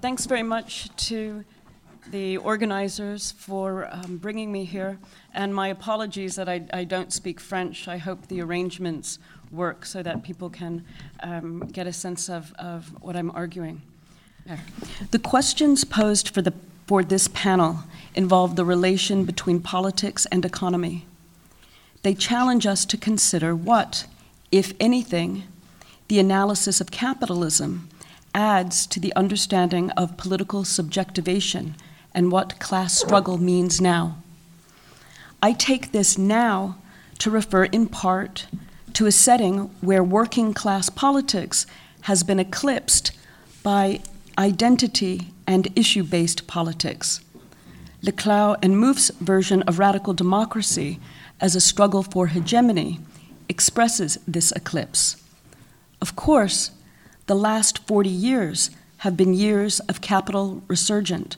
Thanks very much to the organizers for um, bringing me here, and my apologies that I, I, don't speak French. I hope the arrangements work so that people can um, get a sense of, of what I'm arguing. The questions posed for, the, for this panel involve the relation between politics and economy. They challenge us to consider what, if anything, the analysis of capitalism adds to the understanding of political subjectivation and what class struggle means now. I take this now to refer in part to a setting where working class politics has been eclipsed by identity and issue based politics. Laclau and Mouffe's version of radical democracy as a struggle for hegemony expresses this eclipse. Of course, the last 40 years have been years of capital resurgent,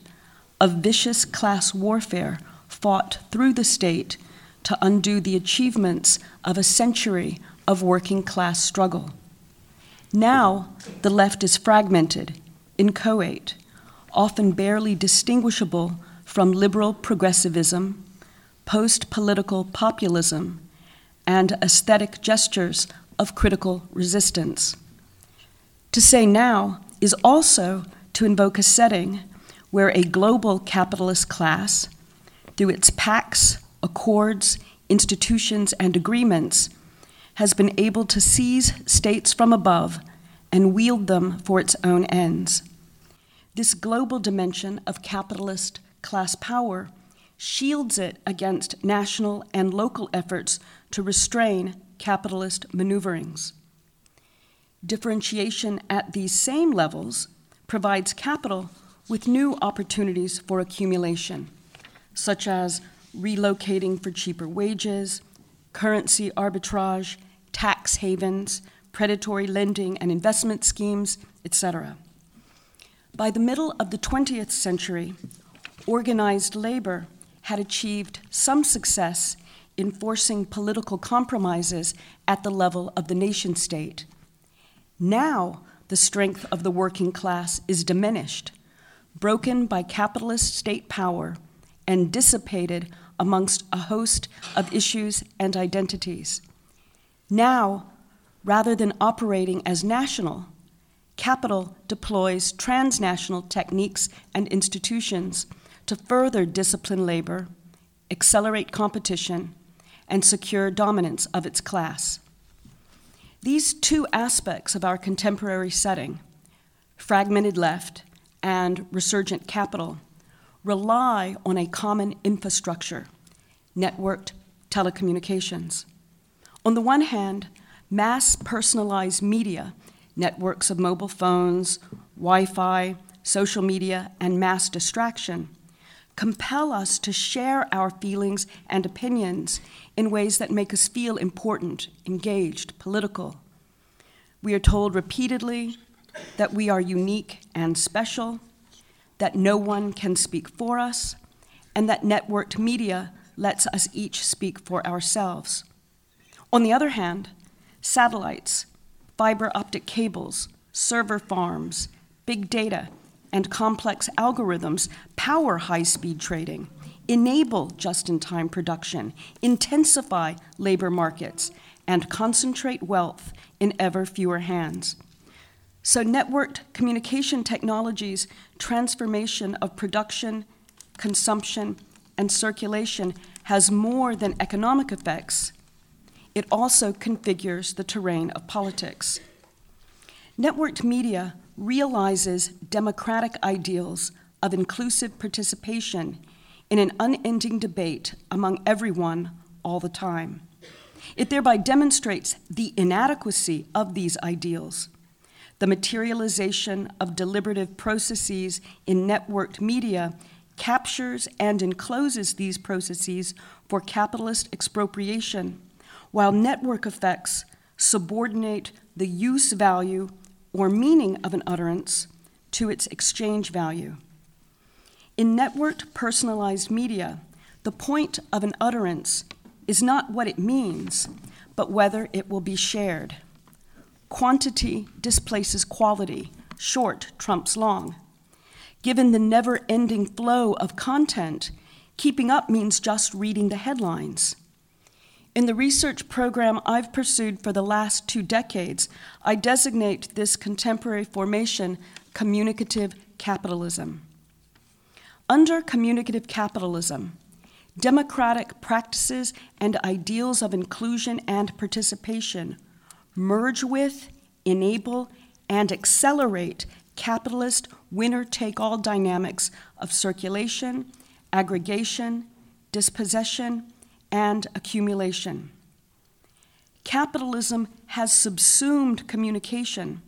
of vicious class warfare fought through the state to undo the achievements of a century of working class struggle. Now, the left is fragmented, inchoate, often barely distinguishable from liberal progressivism, post political populism, and aesthetic gestures of critical resistance. To say now is also to invoke a setting where a global capitalist class, through its pacts, accords, institutions, and agreements, has been able to seize states from above and wield them for its own ends. This global dimension of capitalist class power shields it against national and local efforts to restrain capitalist maneuverings. Differentiation at these same levels provides capital with new opportunities for accumulation, such as relocating for cheaper wages, currency arbitrage, tax havens, predatory lending and investment schemes, etc. By the middle of the 20th century, organized labor had achieved some success in forcing political compromises at the level of the nation state. Now, the strength of the working class is diminished, broken by capitalist state power, and dissipated amongst a host of issues and identities. Now, rather than operating as national, capital deploys transnational techniques and institutions to further discipline labor, accelerate competition, and secure dominance of its class. These two aspects of our contemporary setting, fragmented left and resurgent capital, rely on a common infrastructure, networked telecommunications. On the one hand, mass personalized media, networks of mobile phones, Wi Fi, social media, and mass distraction compel us to share our feelings and opinions in ways that make us feel important, engaged, political. We are told repeatedly that we are unique and special, that no one can speak for us, and that networked media lets us each speak for ourselves. On the other hand, satellites, fiber optic cables, server farms, big data, and complex algorithms power high speed trading, enable just in time production, intensify labor markets, and concentrate wealth in ever fewer hands. So, networked communication technologies' transformation of production, consumption, and circulation has more than economic effects. It also configures the terrain of politics. Networked media realizes democratic ideals of inclusive participation in an unending debate among everyone all the time. It thereby demonstrates the inadequacy of these ideals. The materialization of deliberative processes in networked media captures and encloses these processes for capitalist expropriation, while network effects subordinate the use value or meaning of an utterance to its exchange value. In networked personalized media, the point of an utterance is not what it means, but whether it will be shared. Quantity displaces quality, short trumps long. Given the never ending flow of content, keeping up means just reading the headlines. In the research program I've pursued for the last two decades, I designate this contemporary formation communicative capitalism. Under communicative capitalism, democratic practices and ideals of inclusion and participation merge with, enable, and accelerate capitalist winner take all dynamics of circulation, aggregation, dispossession, and accumulation. Capitalism has subsumed communication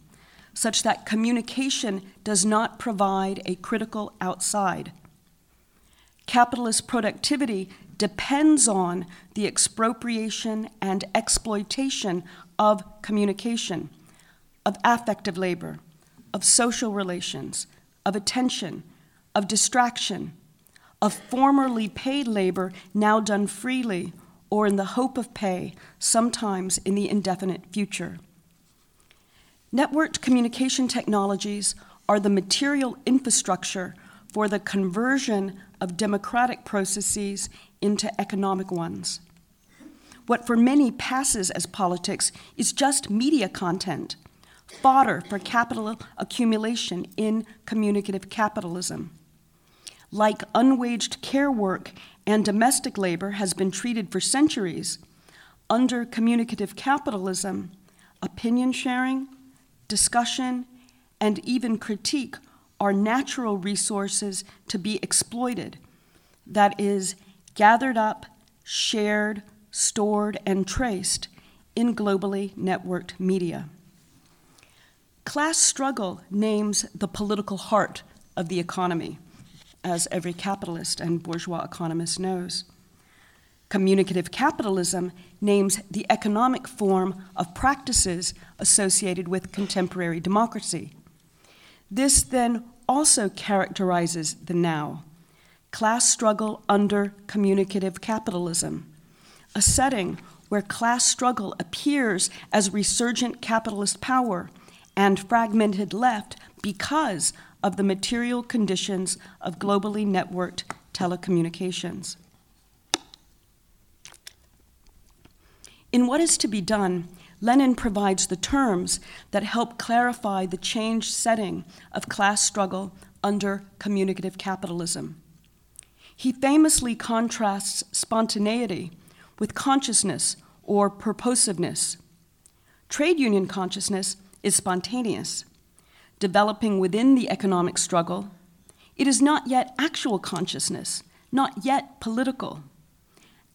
such that communication does not provide a critical outside. Capitalist productivity depends on the expropriation and exploitation of communication, of affective labor, of social relations, of attention, of distraction, of formerly paid labor now done freely or in the hope of pay, sometimes in the indefinite future. Networked communication technologies are the material infrastructure for the conversion of democratic processes into economic ones. What for many passes as politics is just media content, fodder for capital accumulation in communicative capitalism. Like unwaged care work and domestic labor has been treated for centuries, under communicative capitalism, opinion sharing, discussion, and even critique are natural resources to be exploited. That is, gathered up, shared, stored, and traced in globally networked media. Class struggle names the political heart of the economy, as every capitalist and bourgeois economist knows. Communicative capitalism names the economic form of practices associated with contemporary democracy. This then also characterizes the now class struggle under communicative capitalism, a setting where class struggle appears as resurgent capitalist power and fragmented left because of the material conditions of globally networked telecommunications. In What is to be Done, Lenin provides the terms that help clarify the changed setting of class struggle under communicative capitalism. He famously contrasts spontaneity with consciousness or purposiveness. Trade union consciousness is spontaneous, developing within the economic struggle. It is not yet actual consciousness, not yet political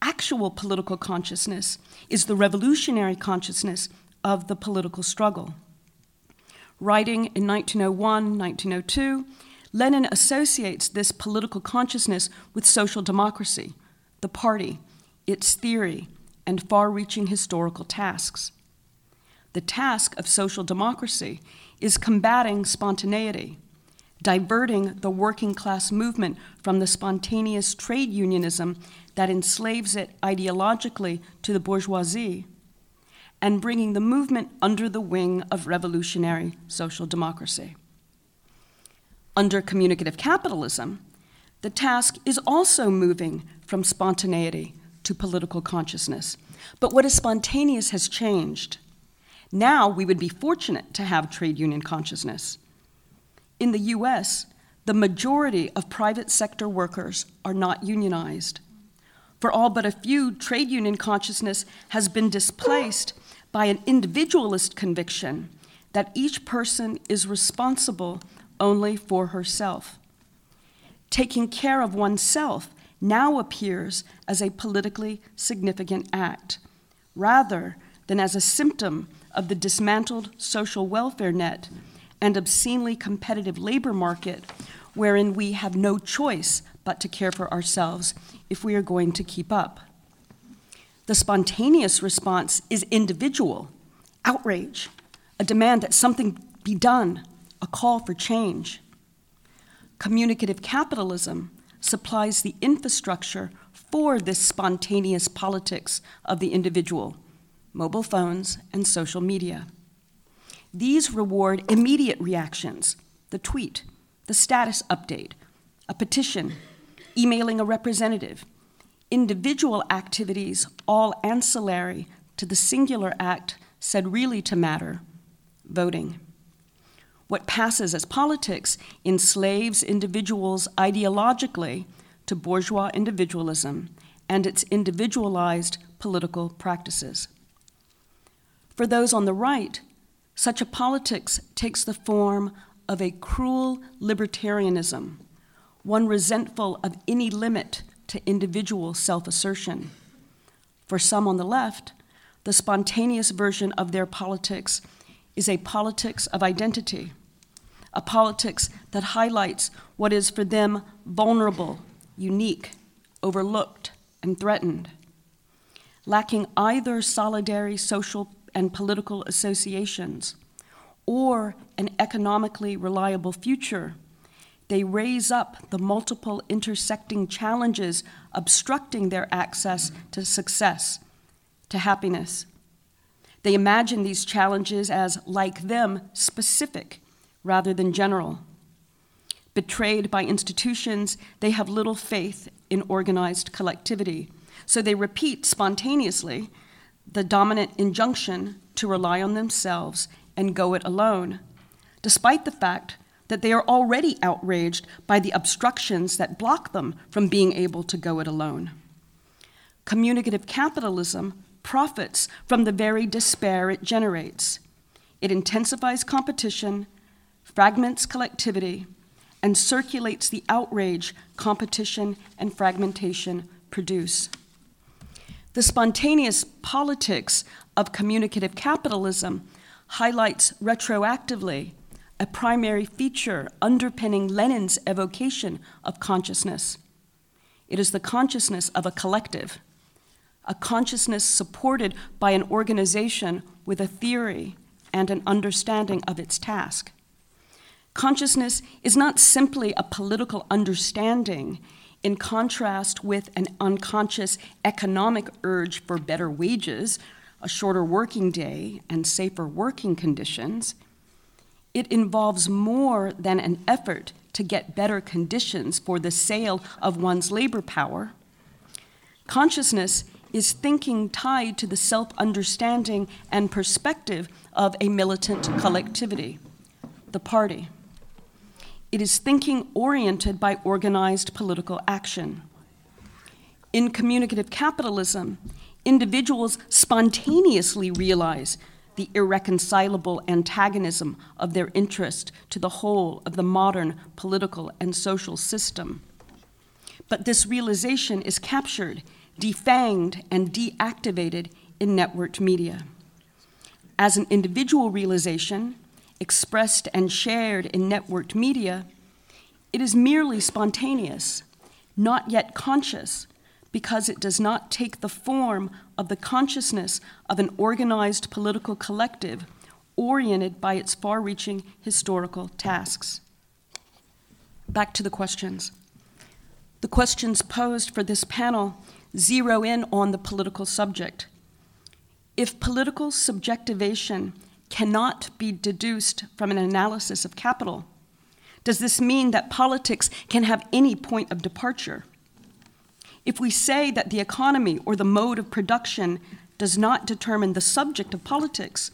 actual political consciousness is the revolutionary consciousness of the political struggle. Writing in 1901, 1902, Lenin associates this political consciousness with social democracy, the party, its theory, and far reaching historical tasks. The task of social democracy is combating spontaneity, diverting the working class movement from the spontaneous trade unionism that enslaves it ideologically to the bourgeoisie, and bringing the movement under the wing of revolutionary social democracy. Under communicative capitalism, the task is also moving from spontaneity to political consciousness. But what is spontaneous has changed. Now we would be fortunate to have trade union consciousness. In the US, the majority of private sector workers are not unionized. For all but a few, trade union consciousness has been displaced by an individualist conviction that each person is responsible only for herself. Taking care of oneself now appears as a politically significant act, rather than as a symptom of the dismantled social welfare net and obscenely competitive labor market wherein we have no choice but to care for ourselves if we are going to keep up. The spontaneous response is individual outrage, a demand that something be done, a call for change. Communicative capitalism supplies the infrastructure for this spontaneous politics of the individual mobile phones and social media. These reward immediate reactions the tweet, the status update, a petition, emailing a representative, individual activities, all ancillary to the singular act said really to matter voting. What passes as politics enslaves individuals ideologically to bourgeois individualism and its individualized political practices. For those on the right, such a politics takes the form of a cruel libertarianism, one resentful of any limit to individual self assertion. For some on the left, the spontaneous version of their politics is a politics of identity, a politics that highlights what is for them vulnerable, unique, overlooked, and threatened. Lacking either solidary social and political associations or an economically reliable future, they raise up the multiple intersecting challenges obstructing their access to success, to happiness. They imagine these challenges as, like them, specific rather than general. Betrayed by institutions, they have little faith in organized collectivity, so they repeat spontaneously the dominant injunction to rely on themselves and go it alone, despite the fact that they are already outraged by the obstructions that block them from being able to go it alone. Communicative capitalism profits from the very despair it generates. It intensifies competition, fragments collectivity, and circulates the outrage competition and fragmentation produce. The spontaneous politics of communicative capitalism highlights retroactively a primary feature underpinning Lenin's evocation of consciousness. It is the consciousness of a collective, a consciousness supported by an organization with a theory and an understanding of its task. Consciousness is not simply a political understanding in contrast with an unconscious economic urge for better wages, a shorter working day, and safer working conditions. It involves more than an effort to get better conditions for the sale of one's labor power. Consciousness is thinking tied to the self understanding and perspective of a militant collectivity, the party. It is thinking oriented by organized political action. In communicative capitalism, individuals spontaneously realize the irreconcilable antagonism of their interest to the whole of the modern political and social system. But this realization is captured, defanged, and deactivated in networked media. As an individual realization, expressed and shared in networked media, it is merely spontaneous, not yet conscious, because it does not take the form of the consciousness of an organized political collective oriented by its far reaching historical tasks. Back to the questions. The questions posed for this panel zero in on the political subject. If political subjectivation cannot be deduced from an analysis of capital? Does this mean that politics can have any point of departure? If we say that the economy or the mode of production does not determine the subject of politics,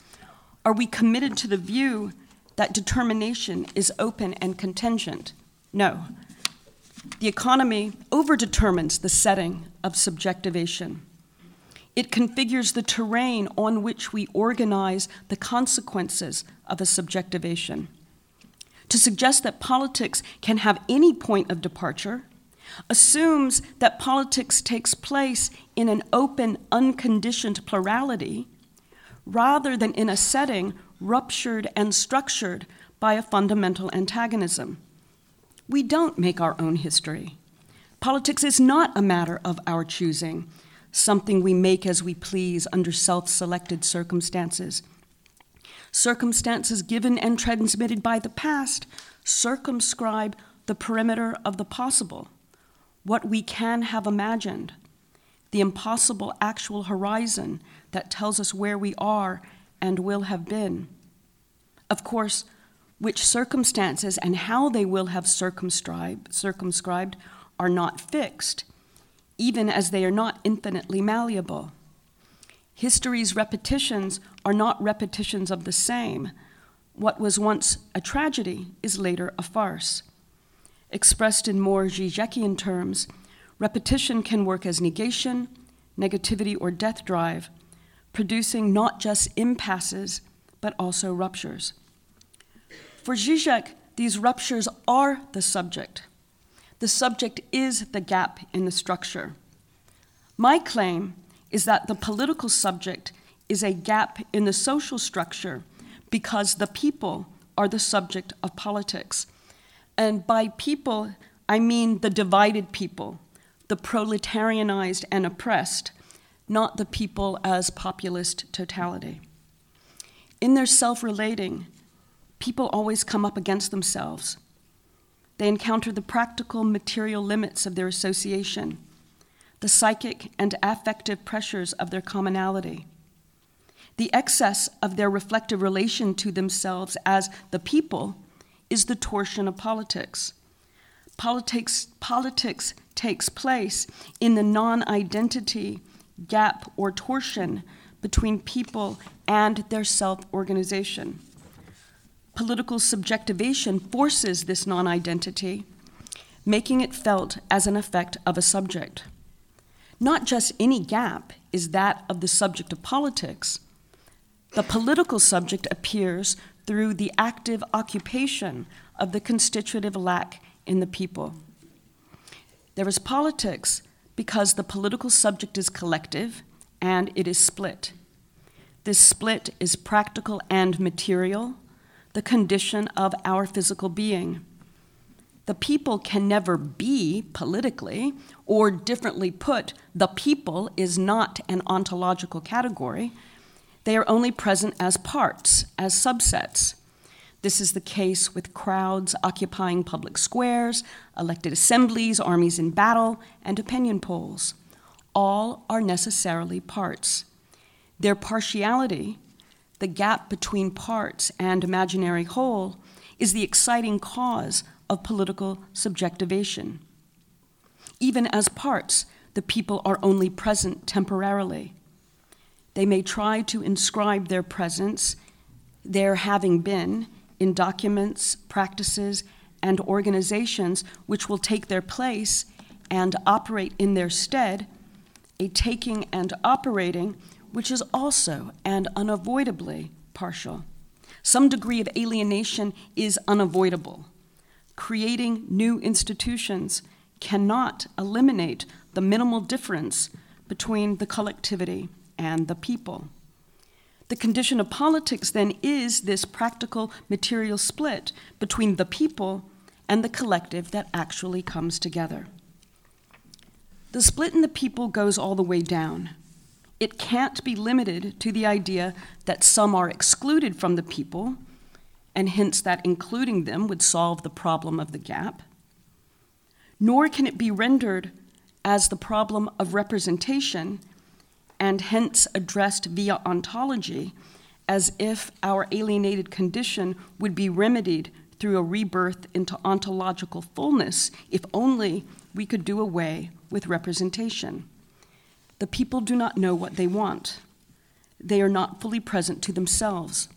are we committed to the view that determination is open and contingent? No. The economy overdetermines the setting of subjectivation. It configures the terrain on which we organize the consequences of a subjectivation. To suggest that politics can have any point of departure assumes that politics takes place in an open, unconditioned plurality rather than in a setting ruptured and structured by a fundamental antagonism. We don't make our own history. Politics is not a matter of our choosing something we make as we please under self selected circumstances. Circumstances given and transmitted by the past circumscribe the perimeter of the possible, what we can have imagined, the impossible actual horizon that tells us where we are and will have been. Of course, which circumstances and how they will have circumscribed, circumscribed are not fixed, even as they are not infinitely malleable. History's repetitions are not repetitions of the same. What was once a tragedy is later a farce. Expressed in more Zizekian terms, repetition can work as negation, negativity, or death drive, producing not just impasses, but also ruptures. For Zizek, these ruptures are the subject. The subject is the gap in the structure. My claim is that the political subject is a gap in the social structure because the people are the subject of politics. And by people, I mean the divided people, the proletarianized and oppressed, not the people as populist totality. In their self relating, people always come up against themselves. They encounter the practical, material limits of their association, the psychic and affective pressures of their commonality, the excess of their reflective relation to themselves as the people is the torsion of politics. Politics, politics takes place in the non identity gap or torsion between people and their self organization. Political subjectivation forces this non identity, making it felt as an effect of a subject. Not just any gap is that of the subject of politics. The political subject appears through the active occupation of the constitutive lack in the people. There is politics because the political subject is collective and it is split. This split is practical and material, the condition of our physical being. The people can never be politically, or differently put, the people is not an ontological category. They are only present as parts, as subsets. This is the case with crowds occupying public squares, elected assemblies, armies in battle, and opinion polls. All are necessarily parts. Their partiality, the gap between parts and imaginary whole, is the exciting cause of political subjectivation. Even as parts, the people are only present temporarily. They may try to inscribe their presence, their having been, in documents, practices, and organizations which will take their place and operate in their stead, a taking and operating which is also and unavoidably partial. Some degree of alienation is unavoidable. Creating new institutions cannot eliminate the minimal difference between the collectivity and the people. The condition of politics then is this practical material split between the people and the collective that actually comes together. The split in the people goes all the way down. It can't be limited to the idea that some are excluded from the people, and hence that including them would solve the problem of the gap. Nor can it be rendered as the problem of representation and hence addressed via ontology as if our alienated condition would be remedied through a rebirth into ontological fullness if only we could do away with representation. The people do not know what they want. They are not fully present to themselves.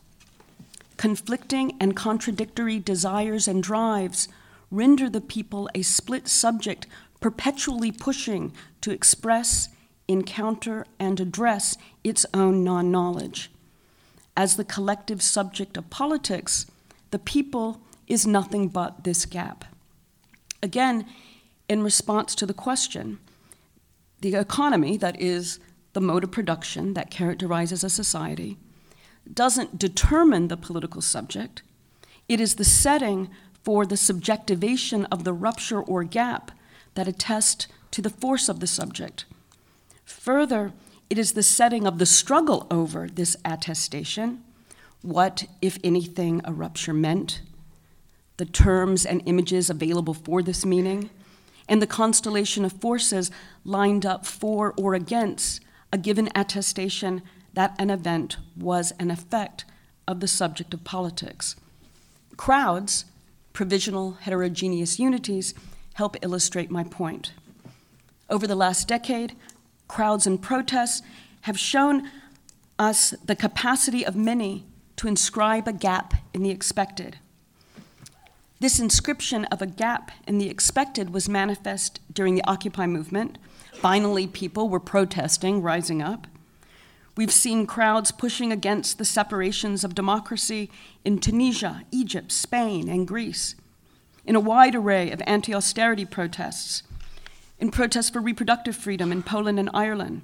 Conflicting and contradictory desires and drives render the people a split subject perpetually pushing to express encounter, and address its own non knowledge. As the collective subject of politics, the people is nothing but this gap. Again, in response to the question, the economy, that is, the mode of production that characterizes a society, doesn't determine the political subject. It is the setting for the subjectivation of the rupture or gap that attest to the force of the subject. Further, it is the setting of the struggle over this attestation, what, if anything, a rupture meant, the terms and images available for this meaning, and the constellation of forces lined up for or against a given attestation that an event was an effect of the subject of politics. Crowds, provisional heterogeneous unities, help illustrate my point. Over the last decade, crowds and protests have shown us the capacity of many to inscribe a gap in the expected. This inscription of a gap in the expected was manifest during the Occupy movement. Finally, people were protesting, rising up. We've seen crowds pushing against the separations of democracy in Tunisia, Egypt, Spain, and Greece, in a wide array of anti austerity protests, in protests for reproductive freedom in Poland and Ireland,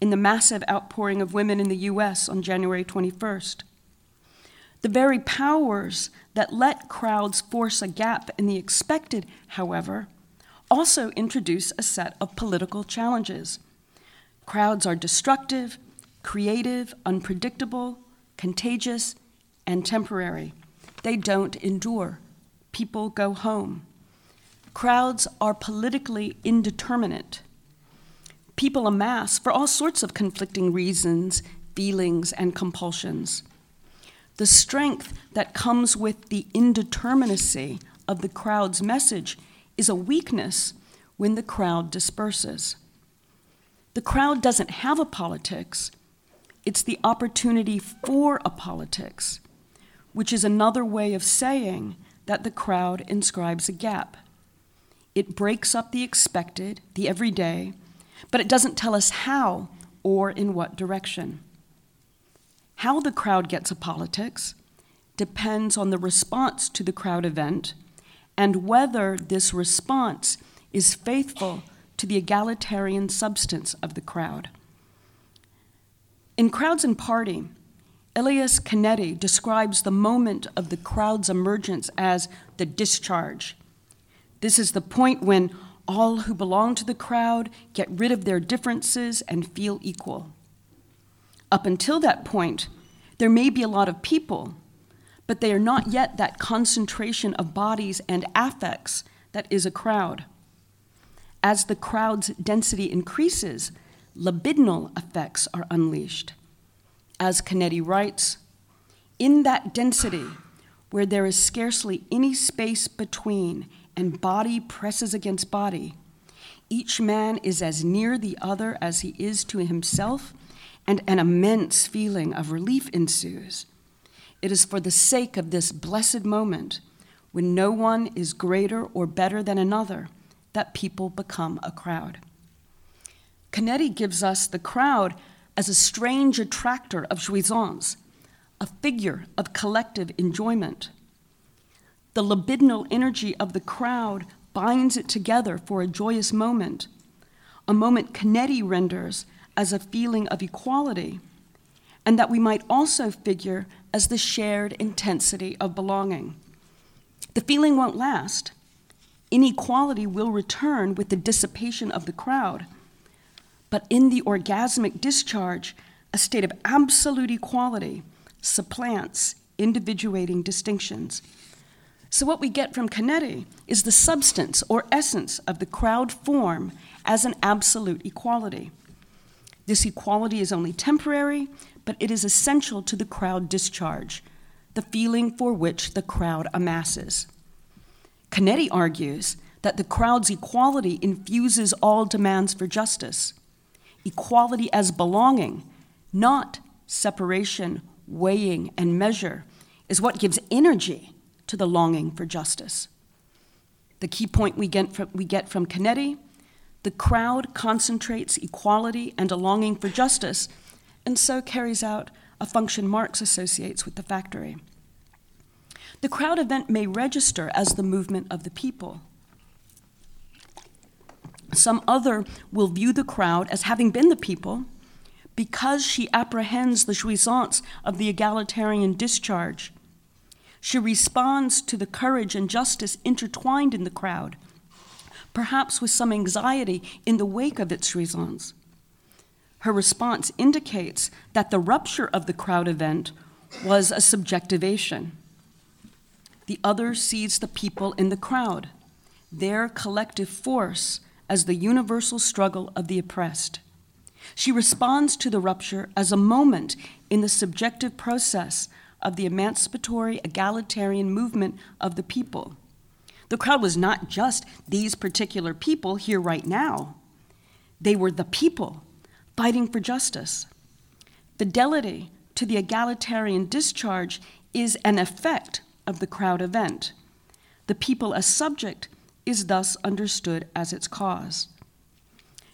in the massive outpouring of women in the US on January 21st. The very powers that let crowds force a gap in the expected, however, also introduce a set of political challenges. Crowds are destructive, creative, unpredictable, contagious, and temporary. They don't endure. People go home. Crowds are politically indeterminate. People amass for all sorts of conflicting reasons, feelings, and compulsions. The strength that comes with the indeterminacy of the crowd's message is a weakness when the crowd disperses. The crowd doesn't have a politics, it's the opportunity for a politics, which is another way of saying that the crowd inscribes a gap. It breaks up the expected, the everyday, but it doesn't tell us how or in what direction. How the crowd gets a politics depends on the response to the crowd event and whether this response is faithful to the egalitarian substance of the crowd. In Crowds and Party, Elias Canetti describes the moment of the crowd's emergence as the discharge. This is the point when all who belong to the crowd get rid of their differences and feel equal. Up until that point, there may be a lot of people, but they are not yet that concentration of bodies and affects that is a crowd. As the crowd's density increases, libidinal effects are unleashed. As Canetti writes, in that density, where there is scarcely any space between and body presses against body, each man is as near the other as he is to himself and an immense feeling of relief ensues. It is for the sake of this blessed moment, when no one is greater or better than another, that people become a crowd. Canetti gives us the crowd as a strange attractor of jouissance, a figure of collective enjoyment. The libidinal energy of the crowd binds it together for a joyous moment, a moment Canetti renders as a feeling of equality, and that we might also figure as the shared intensity of belonging. The feeling won't last. Inequality will return with the dissipation of the crowd. But in the orgasmic discharge, a state of absolute equality supplants individuating distinctions. So, what we get from Canetti is the substance or essence of the crowd form as an absolute equality. This equality is only temporary, but it is essential to the crowd discharge, the feeling for which the crowd amasses. Canetti argues that the crowd's equality infuses all demands for justice. Equality as belonging, not separation, weighing, and measure, is what gives energy to the longing for justice. The key point we get from, we get from Canetti the crowd concentrates equality and a longing for justice, and so carries out a function Marx associates with the factory. The crowd event may register as the movement of the people. Some other will view the crowd as having been the people because she apprehends the jouissance of the egalitarian discharge. She responds to the courage and justice intertwined in the crowd perhaps with some anxiety in the wake of its jouissance. Her response indicates that the rupture of the crowd event was a subjectivation. The other sees the people in the crowd, their collective force, as the universal struggle of the oppressed. She responds to the rupture as a moment in the subjective process of the emancipatory, egalitarian movement of the people. The crowd was not just these particular people here right now, they were the people fighting for justice. Fidelity to the egalitarian discharge is an effect of the crowd event. The people as subject is thus understood as its cause.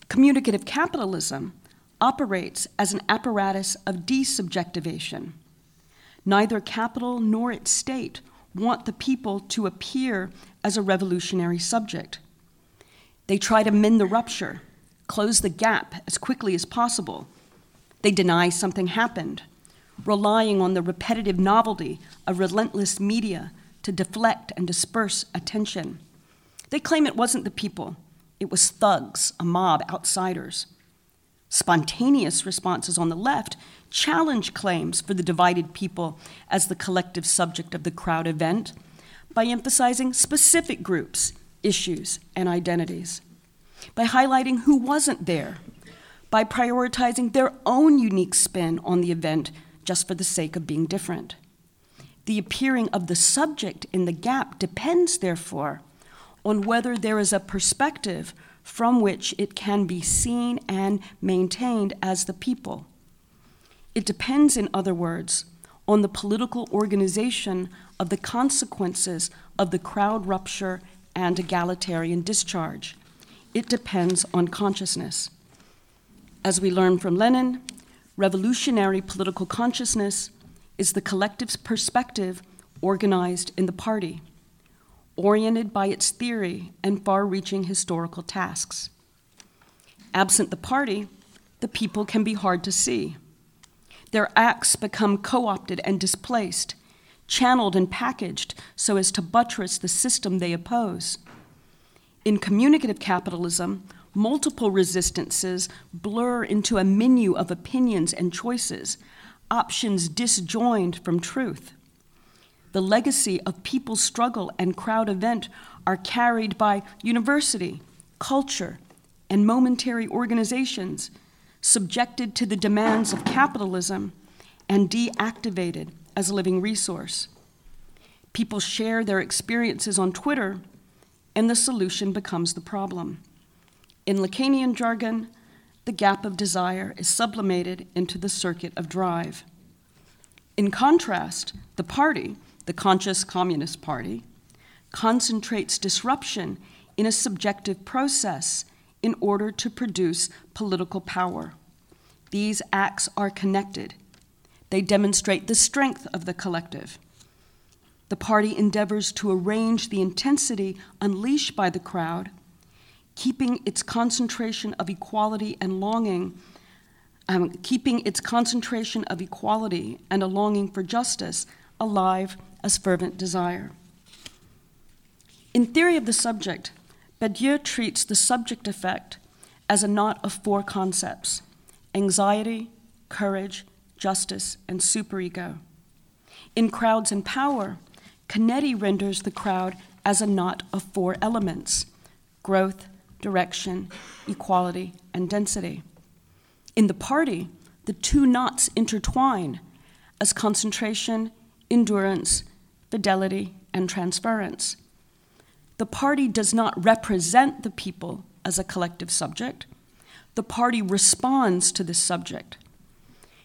Communicative capitalism operates as an apparatus of desubjectivation. Neither capital nor its state want the people to appear as a revolutionary subject. They try to mend the rupture, close the gap as quickly as possible. They deny something happened, relying on the repetitive novelty of relentless media to deflect and disperse attention. They claim it wasn't the people, it was thugs, a mob, outsiders. Spontaneous responses on the left challenge claims for the divided people as the collective subject of the crowd event by emphasizing specific groups, issues, and identities, by highlighting who wasn't there, by prioritizing their own unique spin on the event just for the sake of being different. The appearing of the subject in the gap depends, therefore, on whether there is a perspective from which it can be seen and maintained as the people. It depends, in other words, on the political organization of the consequences of the crowd rupture and egalitarian discharge. It depends on consciousness. As we learn from Lenin, revolutionary political consciousness is the collective perspective organized in the party oriented by its theory and far reaching historical tasks. Absent the party, the people can be hard to see. Their acts become co opted and displaced, channeled and packaged so as to buttress the system they oppose. In communicative capitalism, multiple resistances blur into a menu of opinions and choices, options disjoined from truth the legacy of people's struggle and crowd event are carried by university, culture, and momentary organizations subjected to the demands of capitalism and deactivated as a living resource. People share their experiences on Twitter, and the solution becomes the problem. In Lacanian jargon, the gap of desire is sublimated into the circuit of drive. In contrast, the party, the conscious Communist Party, concentrates disruption in a subjective process in order to produce political power. These acts are connected. They demonstrate the strength of the collective. The party endeavors to arrange the intensity unleashed by the crowd, keeping its concentration of equality and longing, um, keeping its concentration of equality and a longing for justice alive as fervent desire. In Theory of the Subject, Badiou treats the subject effect as a knot of four concepts anxiety, courage, justice, and superego. In Crowds and Power, Canetti renders the crowd as a knot of four elements growth, direction, equality, and density. In the party, the two knots intertwine as concentration, endurance, fidelity, and transference. The party does not represent the people as a collective subject. The party responds to this subject.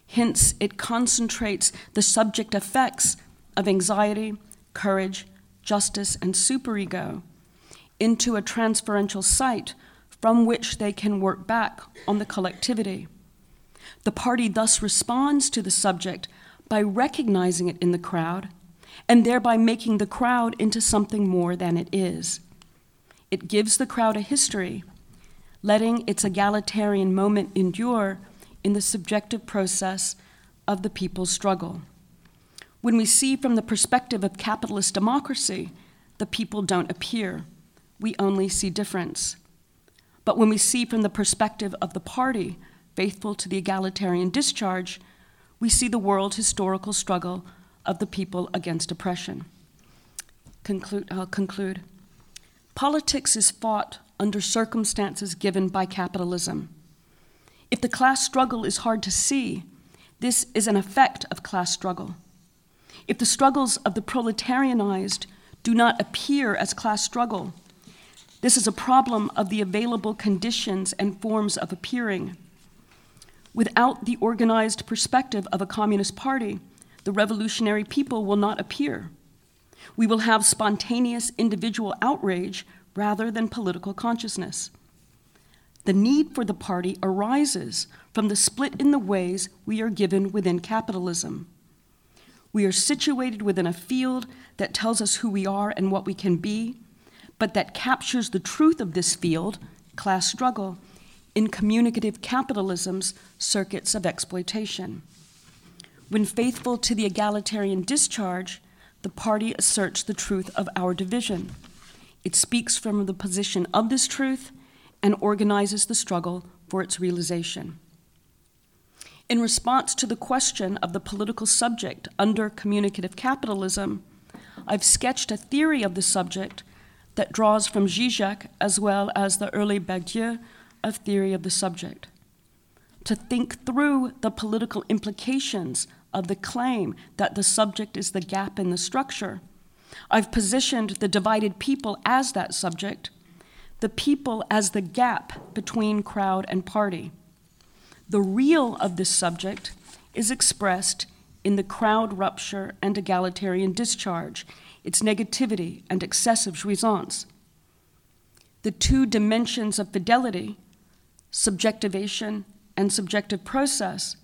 Hence, it concentrates the subject effects of anxiety, courage, justice, and superego into a transferential site from which they can work back on the collectivity. The party thus responds to the subject by recognizing it in the crowd and thereby making the crowd into something more than it is. It gives the crowd a history, letting its egalitarian moment endure in the subjective process of the people's struggle. When we see from the perspective of capitalist democracy, the people don't appear, we only see difference. But when we see from the perspective of the party, faithful to the egalitarian discharge, we see the world historical struggle of the people against oppression. Conclude, I'll uh, conclude. Politics is fought under circumstances given by capitalism. If the class struggle is hard to see, this is an effect of class struggle. if the struggles of the proletarianized do not appear as class struggle, this is a problem of the available conditions and forms of appearing. Without the organized perspective of a Communist Party, the revolutionary people will not appear. We will have spontaneous individual outrage rather than political consciousness. The need for the party arises from the split in the ways we are given within capitalism. We are situated within a field that tells us who we are and what we can be, but that captures the truth of this field, class struggle, in communicative capitalism's circuits of exploitation. When faithful to the egalitarian discharge, the party asserts the truth of our division. It speaks from the position of this truth and organizes the struggle for its realization. In response to the question of the political subject under communicative capitalism, I've sketched a theory of the subject that draws from Zizek as well as the early Badiou of theory of the subject. To think through the political implications of the claim that the subject is the gap in the structure, I've positioned the divided people as that subject, the people as the gap between crowd and party. The real of this subject is expressed in the crowd rupture and egalitarian discharge, its negativity and excessive jouissance. The two dimensions of fidelity, subjectivation and subjective process,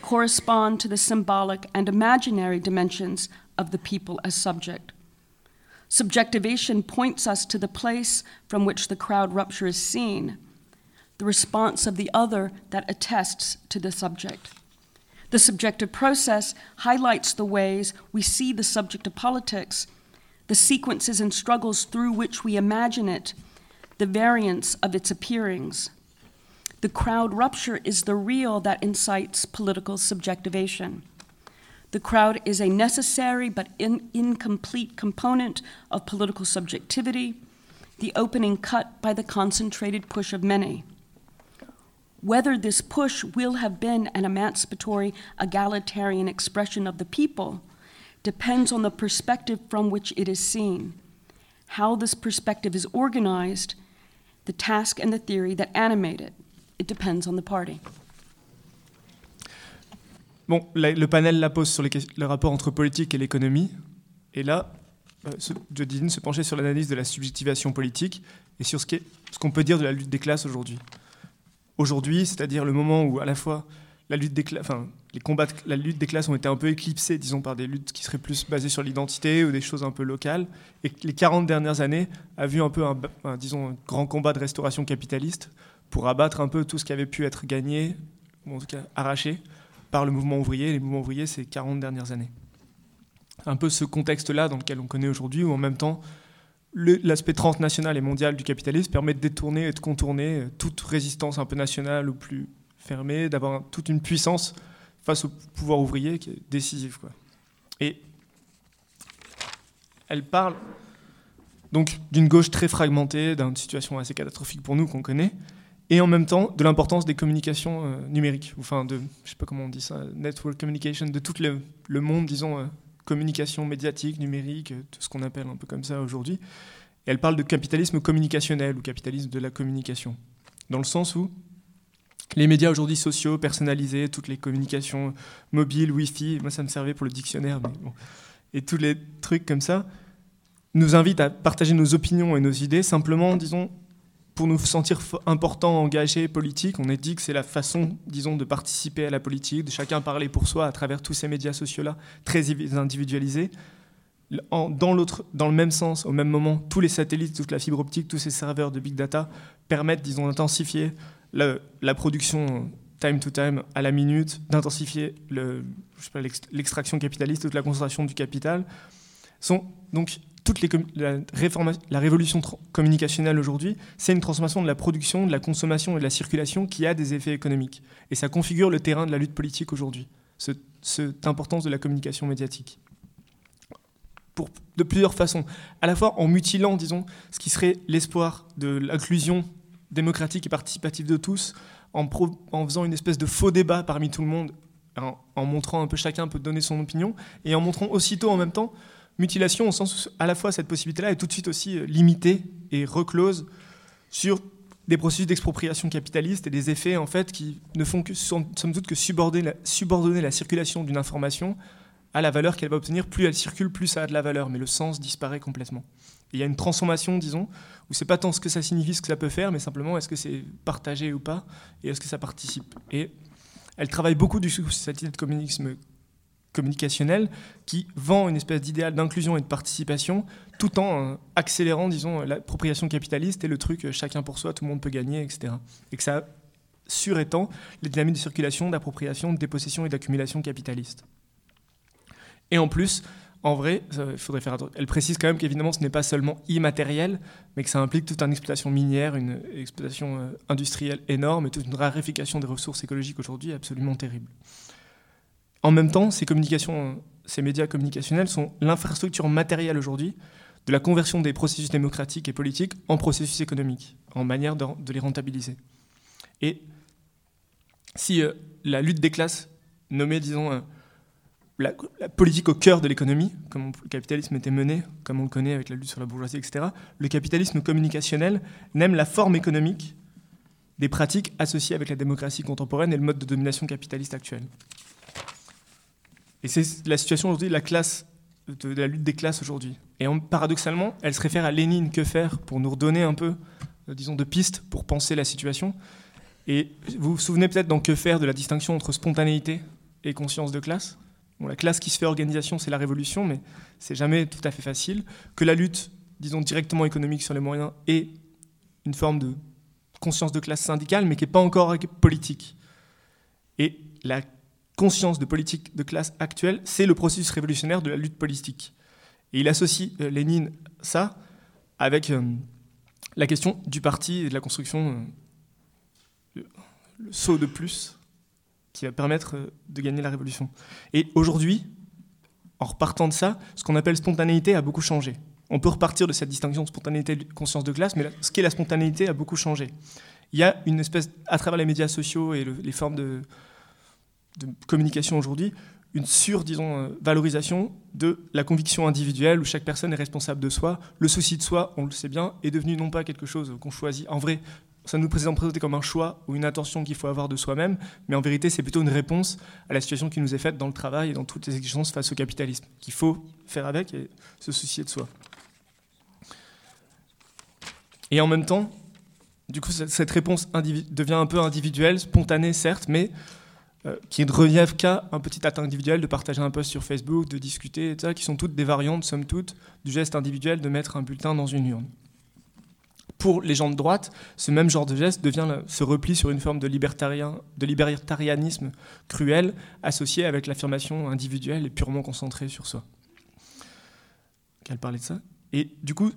correspond to the symbolic and imaginary dimensions of the people as subject. Subjectivation points us to the place from which the crowd rupture is seen, the response of the other that attests to the subject. The subjective process highlights the ways we see the subject of politics, the sequences and struggles through which we imagine it, the variance of its appearings. The crowd rupture is the real that incites political subjectivation. The crowd is a necessary but in, incomplete component of political subjectivity, the opening cut by the concentrated push of many. Whether this push will have been an emancipatory, egalitarian expression of the people depends on the perspective from which it is seen, how this perspective is organized, the task and the theory that animate it. It depends on the party. Bon, le panel la pose sur le rapport entre politique et l'économie. Et là, euh, Jodine se penchait sur l'analyse de la subjectivation politique et sur ce qu'on peut dire de la lutte des classes aujourd'hui. Aujourd'hui, c'est-à-dire le moment où à la fois la lutte des les combats de, la lutte des classes ont été un peu éclipsés, disons, par des luttes qui seraient plus basées sur l'identité ou des choses un peu locales, et les 40 dernières années a vu un peu un, disons, un grand combat de restauration capitaliste pour abattre un peu tout ce qui avait pu être gagné, ou en tout cas arraché, par le mouvement ouvrier, les mouvements ouvriers ces 40 dernières années. Un peu ce contexte-là dans lequel on connaît aujourd'hui, où en même temps, l'aspect transnational et mondial du capitalisme permet de détourner et de contourner toute résistance un peu nationale ou plus fermée, d'avoir toute une puissance face au pouvoir ouvrier qui est décisive. Et elle parle donc d'une gauche très fragmentée, d'une situation assez catastrophique pour nous qu'on connaît, et en même temps de l'importance des communications euh, numériques, enfin de, je sais pas comment on dit ça, network communication, de tout le, monde, disons, euh, communication médiatique, numérique, euh, tout ce qu'on appelle un peu comme ça aujourd'hui. Elle parle de capitalisme communicationnel ou capitalisme de la communication, dans le sens où les médias aujourd'hui sociaux, personnalisés, toutes les communications mobiles, Wi-Fi, moi ça me servait pour le dictionnaire, et tous les trucs comme ça, nous invitent à partager nos opinions et nos idées simplement, disons, pour nous sentir importants, engagés, politiques, on est dit que c'est la façon, disons, de participer à la politique, de chacun parler pour soi à travers tous ces médias sociaux-là, très individualisés. dans, dans le même sens, au même moment, tous les satellites, toute la fibre optique, tous ces serveurs de big data permettent, disons, d'intensifier la, production time to time à la minute, d'intensifier l'extraction capitaliste, toute la concentration du capital. Sont donc toute la, révolution communicationnelle aujourd'hui, c'est une transformation de la production, de la consommation et de la circulation qui a des effets économiques. Et ça configure le terrain de la lutte politique aujourd'hui, cette importance de la communication médiatique. De plusieurs façons. À la fois en mutilant, disons, ce qui serait l'espoir de l'inclusion démocratique et participative de tous, en, en, faisant une espèce de faux débat parmi tout le monde en, montrant un peu chacun peut donner son opinion, et en montrant aussitôt en même temps mutilation au sens où à la fois cette possibilité-là est tout de suite aussi euh, limitée et reclose sur des processus d'expropriation capitaliste et des effets en fait qui ne font que somme que subordonner la, circulation d'une information à la valeur qu'elle va obtenir. Plus elle circule, plus ça a de la valeur, mais le sens disparaît complètement. il y a une transformation, disons, où c'est pas tant ce que ça signifie, ce que ça peut faire, mais simplement est-ce que c'est partagé ou pas, et est-ce que ça participe? Et elle travaille beaucoup du cette idée de communisme communicationnel qui vend une espèce d'idéal d'inclusion et de participation tout en euh, accélérant, disons, l'appropriation capitaliste et le truc euh, chacun pour soi, tout le monde peut gagner, etc. Et que ça surétend les dynamiques de circulation, d'appropriation, de dépossession et d'accumulation capitaliste. Et en plus, en vrai, il faudrait faire Elle précise quand même qu'évidemment, ce n'est pas seulement immatériel, mais que ça implique toute une exploitation minière, une exploitation euh, industrielle énorme et toute une raréfication des ressources écologiques aujourd'hui absolument terrible. En même temps, ces médias communicationnels sont l'infrastructure matérielle aujourd'hui de la conversion des processus démocratiques et politiques en processus économiques, en manière de, les rentabiliser. Et si euh, la lutte des classes nommée, disons, euh, la, politique au cœur de l'économie, comme le capitalisme était mené, comme on le connaît avec la lutte sur la bourgeoisie, etc., le capitalisme communicationnel n'aime la forme économique des pratiques associées avec la démocratie contemporaine et le mode de domination capitaliste actuel. Et c'est la situation aujourd'hui de la classe, de, la lutte des classes aujourd'hui. Et paradoxalement, elle se réfère à Lénine, que faire, pour nous redonner un peu, euh, disons, de pistes pour penser la situation. Et vous vous souvenez peut-être dans Que faire de la distinction entre spontanéité et conscience de classe? La classe qui se fait organisation, c'est la révolution, mais c'est jamais tout à fait facile. Que la lutte, disons, directement économique sur les moyens est une forme de conscience de classe syndicale, mais qui n'est pas encore politique. Et la conscience de politique de classe actuelle, c'est le processus révolutionnaire de la lutte politique. Et il associe euh, Lénine ça avec euh, la question du parti et de la construction, euh, le, saut de plus qui va permettre de gagner la révolution. Et aujourd'hui, en repartant de ça, ce qu'on appelle spontanéité a beaucoup changé. On peut repartir de cette distinction de spontanéité et de conscience de classe, mais ce qu'est la spontanéité a beaucoup changé. Il y a une espèce, à travers les médias sociaux et les formes de, de communication aujourd'hui, une sur, disons, euh, valorisation de la conviction individuelle où chaque personne est responsable de soi. Le souci de soi, on le sait bien, est devenu non pas quelque chose qu'on choisit. En vrai, ça nous présente présenté comme un choix ou une attention qu'il faut avoir de soi-même, mais en vérité, c'est plutôt une réponse à la situation qui nous est faite dans le travail et dans toutes les exigences face au capitalisme, qu'il faut faire avec et se soucier de soi. Et en même temps, du coup, cette réponse devient un peu individuelle, spontanée, certes, mais euh, qui ne relèvent qu'à un petit acte individuel de partager un post sur Facebook, de discuter, etc., qui sont toutes des variantes, somme toute, du geste individuel de mettre un bulletin dans une urne. Pour les gens de droite, ce même genre de geste devient se replie sur une forme de, libertarien, libertarianisme cruel associé avec l'affirmation individuelle et purement concentrée sur soi. Elle parlait de ça? Et du coup,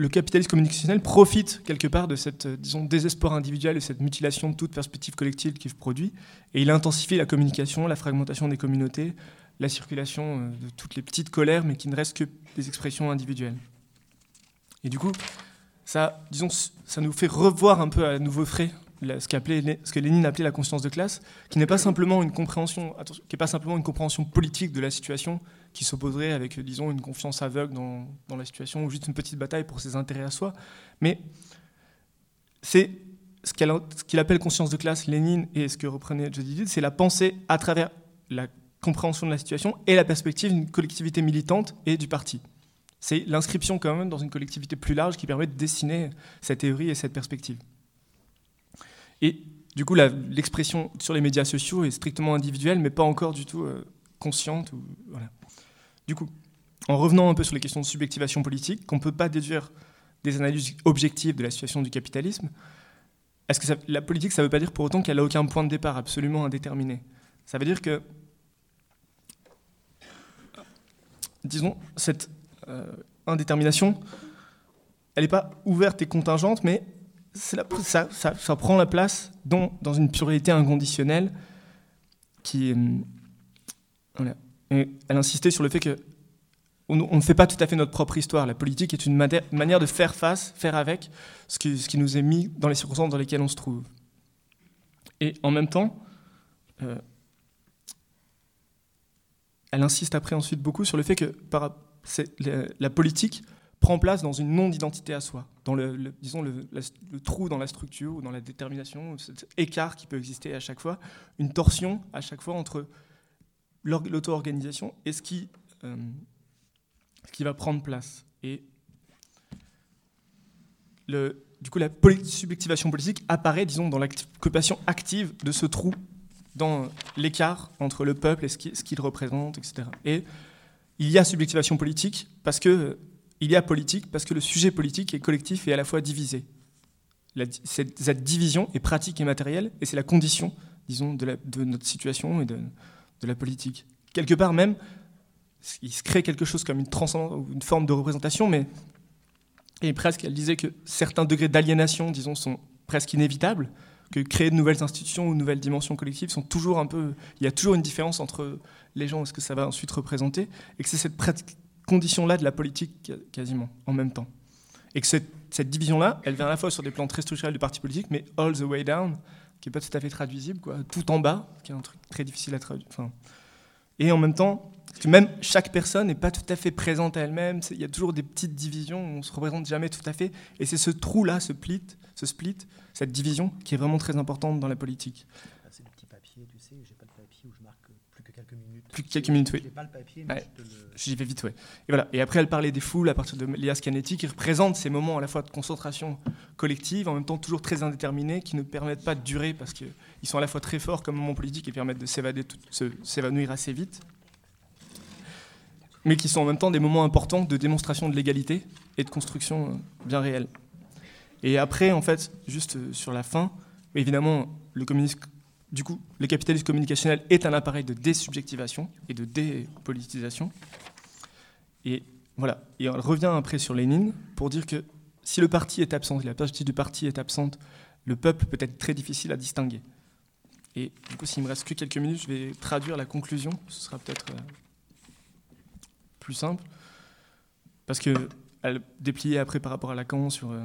le capitalisme communicationnel profite quelque part de cette euh, disons, désespoir individuel et cette mutilation de toute perspective collective qu'il produit, et il intensifie la communication, la fragmentation des communautés, la circulation euh, de toutes les petites colères, mais qui ne restent que des expressions individuelles. Et du coup, ça, disons, ça nous fait revoir un peu à nouveau frais ce, ce, que Lénine appelait la conscience de classe, qui n'est pas qui n'est pas simplement une compréhension politique de la situation, qui s'opposerait avec, disons, une confiance aveugle dans, dans, la situation ou juste une petite bataille pour ses intérêts à soi. Mais c'est ce qu'il appelle conscience de classe, Lénine, et ce que reprenait Jody c'est la pensée à travers la compréhension de la situation et la perspective d'une collectivité militante et du parti. C'est l'inscription quand même dans une collectivité plus large qui permet de dessiner cette théorie et cette perspective. Et du coup, l'expression sur les médias sociaux est strictement individuelle, mais pas encore du tout euh, consciente. Ou, voilà. Du coup, en revenant un peu sur les questions de subjectivation politique, qu'on ne peut pas déduire des analyses objectives de la situation du capitalisme, est-ce que la politique, ça ne veut pas dire pour autant qu'elle n'a aucun point de départ absolument indéterminé? Ça veut dire que, disons, cette euh, indétermination, elle n'est pas ouverte et contingente, mais la, ça, ça, prend la place dans, dans une pluralité inconditionnelle qui, elle insistait sur le fait que on ne fait pas tout à fait notre propre histoire. La politique est une manière de faire face, faire avec ce qui, nous est mis dans les circonstances dans lesquelles on se trouve. Et en même temps, euh, elle insiste après ensuite beaucoup sur le fait que la, politique prend place dans une non-identité à soi, dans le, trou dans la structure ou dans la détermination, cet écart qui peut exister à chaque fois, une torsion à chaque fois entre l'auto-organisation et ce qui, euh, ce qui va prendre place. Et le, du coup, la subjectivation politique apparaît, disons, dans l'occupation active de ce trou, dans l'écart entre le peuple et ce qu'il représente, etc. Et il y a subjectivation politique parce que il y a politique parce que le sujet politique est collectif et à la fois divisé. cette, division est pratique et matérielle, et c'est la condition, disons, de, notre situation et de, la politique. Quelque part même, il se crée quelque chose comme une une forme de représentation, mais et presque, elle disait que certains degrés d'aliénation, disons, sont presque inévitables, que créer de nouvelles institutions ou de nouvelles dimensions collectives sont toujours un peu, il y a toujours une différence entre les gens et ce que ça va ensuite représenter, et que c'est cette condition-là de la politique quasiment en même temps. Et que cette, cette division-là, elle vient à la fois sur des plans très structurels du parti politique, mais all the way down, qui n'est pas tout à fait traduisible, quoi, tout en bas, qui est un truc très difficile à traduire. Et en même temps, même chaque personne n'est pas tout à fait présente à elle-même, il y a toujours des petites divisions, on ne se représente jamais tout à fait, et c'est ce trou-là, ce split, ce split, cette division, qui est vraiment très importante dans la politique. C'est le petit papier, tu sais, j'ai pas de papier où je marque plus que quelques minutes. Plus que quelques minutes, oui. pas le papier, mais je te le j'y vais vite, ouais. Et, voilà. et après, elle parlait des foules à partir de Elias Canetti, qui représentent ces moments à la fois de concentration collective, en même temps toujours très indéterminés, qui ne permettent pas de durer parce qu'ils sont à la fois très forts comme moments politiques et permettent de s'évanouir assez vite, mais qui sont en même temps des moments importants de démonstration de l'égalité et de construction euh, bien réelle. Et après, en fait, juste euh, sur la fin, évidemment, le communisme du coup, le capitalisme communicationnel est un appareil de désubjectivation et de dépolitisation. Et voilà. Et on revient après sur Lénine pour dire que si le parti est absent, si la perspective du parti est absente, le peuple peut être très difficile à distinguer. Et du coup, s'il me reste que quelques minutes, je vais traduire la conclusion. Ce sera peut-être euh, plus simple. Parce que elle dépliait après par rapport à Lacan sur euh,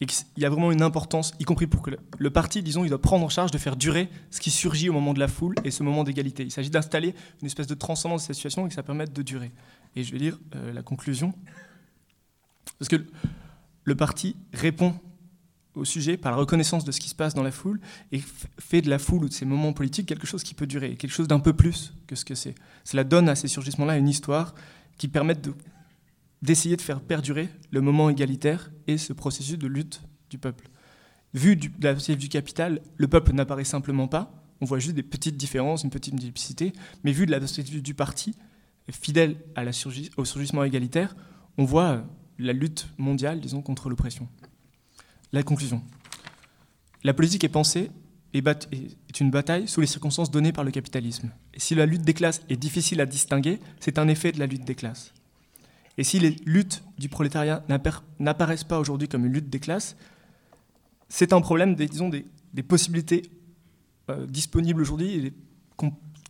et qu'il y a vraiment une importance, y compris pour que le, parti, disons, il doit prendre en charge de faire durer ce qui surgit au moment de la foule et ce moment d'égalité. Il s'agit d'installer une espèce de transcendance de cette situation et que ça permette de durer. Et je vais lire euh, la conclusion. Parce que le parti répond au sujet par la reconnaissance de ce qui se passe dans la foule et fait de la foule ou de ces moments politiques quelque chose qui peut durer, quelque chose d'un peu plus que ce que c'est. Cela donne à ces surgissements-là une histoire qui permette de d'essayer de faire perdurer le moment égalitaire et ce processus de lutte du peuple. Vu de la perspective du capital, le peuple n'apparaît simplement pas, on voit juste des petites différences, une petite multiplicité, mais vu de la perspective du parti, fidèle au surgissement égalitaire, on voit la lutte mondiale, disons, contre l'oppression. La conclusion. La politique est pensée est une bataille sous les circonstances données par le capitalisme. Et si la lutte des classes est difficile à distinguer, c'est un effet de la lutte des classes. Et si les luttes du prolétariat n'apparaissent pas aujourd'hui comme une lutte des classes, c'est un problème des, disons, des, possibilités euh, disponibles aujourd'hui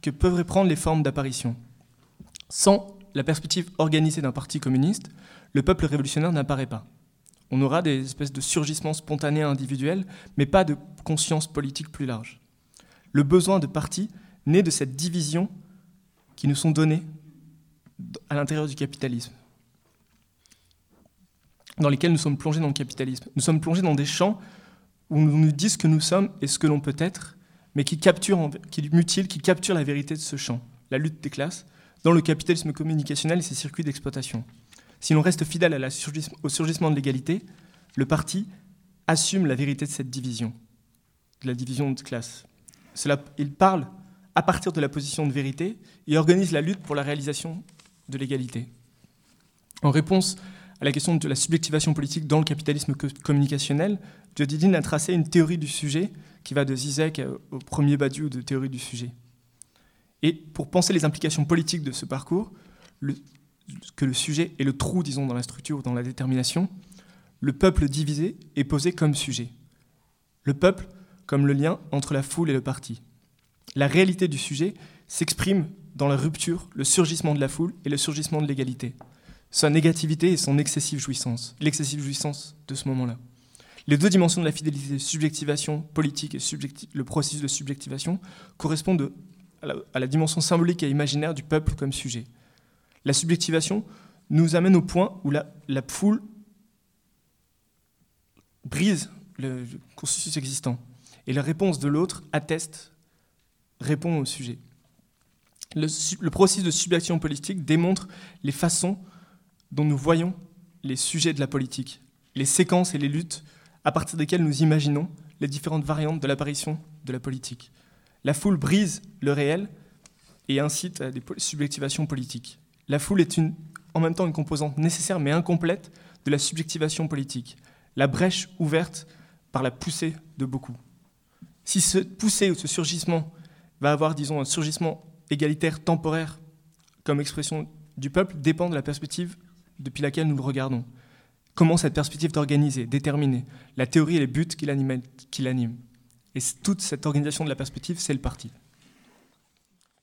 que peuvent reprendre les formes d'apparition. Sans la perspective organisée d'un parti communiste, le peuple révolutionnaire n'apparaît pas. On aura des espèces de surgissements spontanés individuels, mais pas de conscience politique plus large. Le besoin de partis naît de cette division qui nous sont données à l'intérieur du capitalisme dans lesquels nous sommes plongés dans le capitalisme. Nous sommes plongés dans des champs où nous nous disent ce que nous sommes et ce que l'on peut être, mais qui capturent, qui mutilent, qui capturent la vérité de ce champ, la lutte des classes, dans le capitalisme communicationnel et ses circuits d'exploitation. Si l'on reste fidèle à la au surgissement de l'égalité, le parti assume la vérité de cette division, de la division de classe. Cela, il parle à partir de la position de vérité et organise la lutte pour la réalisation de l'égalité. En réponse à la question de la subjectivation politique dans le capitalisme communicationnel, Jodidine a tracé une théorie du sujet qui va de Zizek au premier Badiou de théorie du sujet. Et pour penser les implications politiques de ce parcours, que le sujet est le trou, disons, dans la structure ou dans la détermination, le peuple divisé est posé comme sujet. Le peuple comme le lien entre la foule et le parti. La réalité du sujet s'exprime dans la rupture, le surgissement de la foule et le surgissement de l'égalité sa négativité et son excessive jouissance, l'excessive jouissance de ce moment-là. Les deux dimensions de la fidélité, subjectivation politique et le processus de subjectivation, correspondent à la, dimension symbolique et imaginaire du peuple comme sujet. La subjectivation nous amène au point où la, foule brise le consensus existant. Et la réponse de l'autre atteste, répond au sujet. Le, le, processus de subjection politique démontre les façons dont nous voyons les sujets de la politique, les séquences et les luttes à partir desquelles nous imaginons les différentes variantes de l'apparition de la politique. La foule brise le réel et incite à des subjectivations politiques. La foule est une, en même temps une composante nécessaire mais incomplète de la subjectivation politique, la brèche ouverte par la poussée de beaucoup. Si ce poussée ou ce surgissement va avoir, disons, un surgissement égalitaire temporaire comme expression du peuple, dépend de la perspective depuis laquelle nous le regardons. Comment cette perspective est organisée, déterminée, la théorie et les buts qui l'animent. Et toute cette organisation de la perspective, c'est le parti.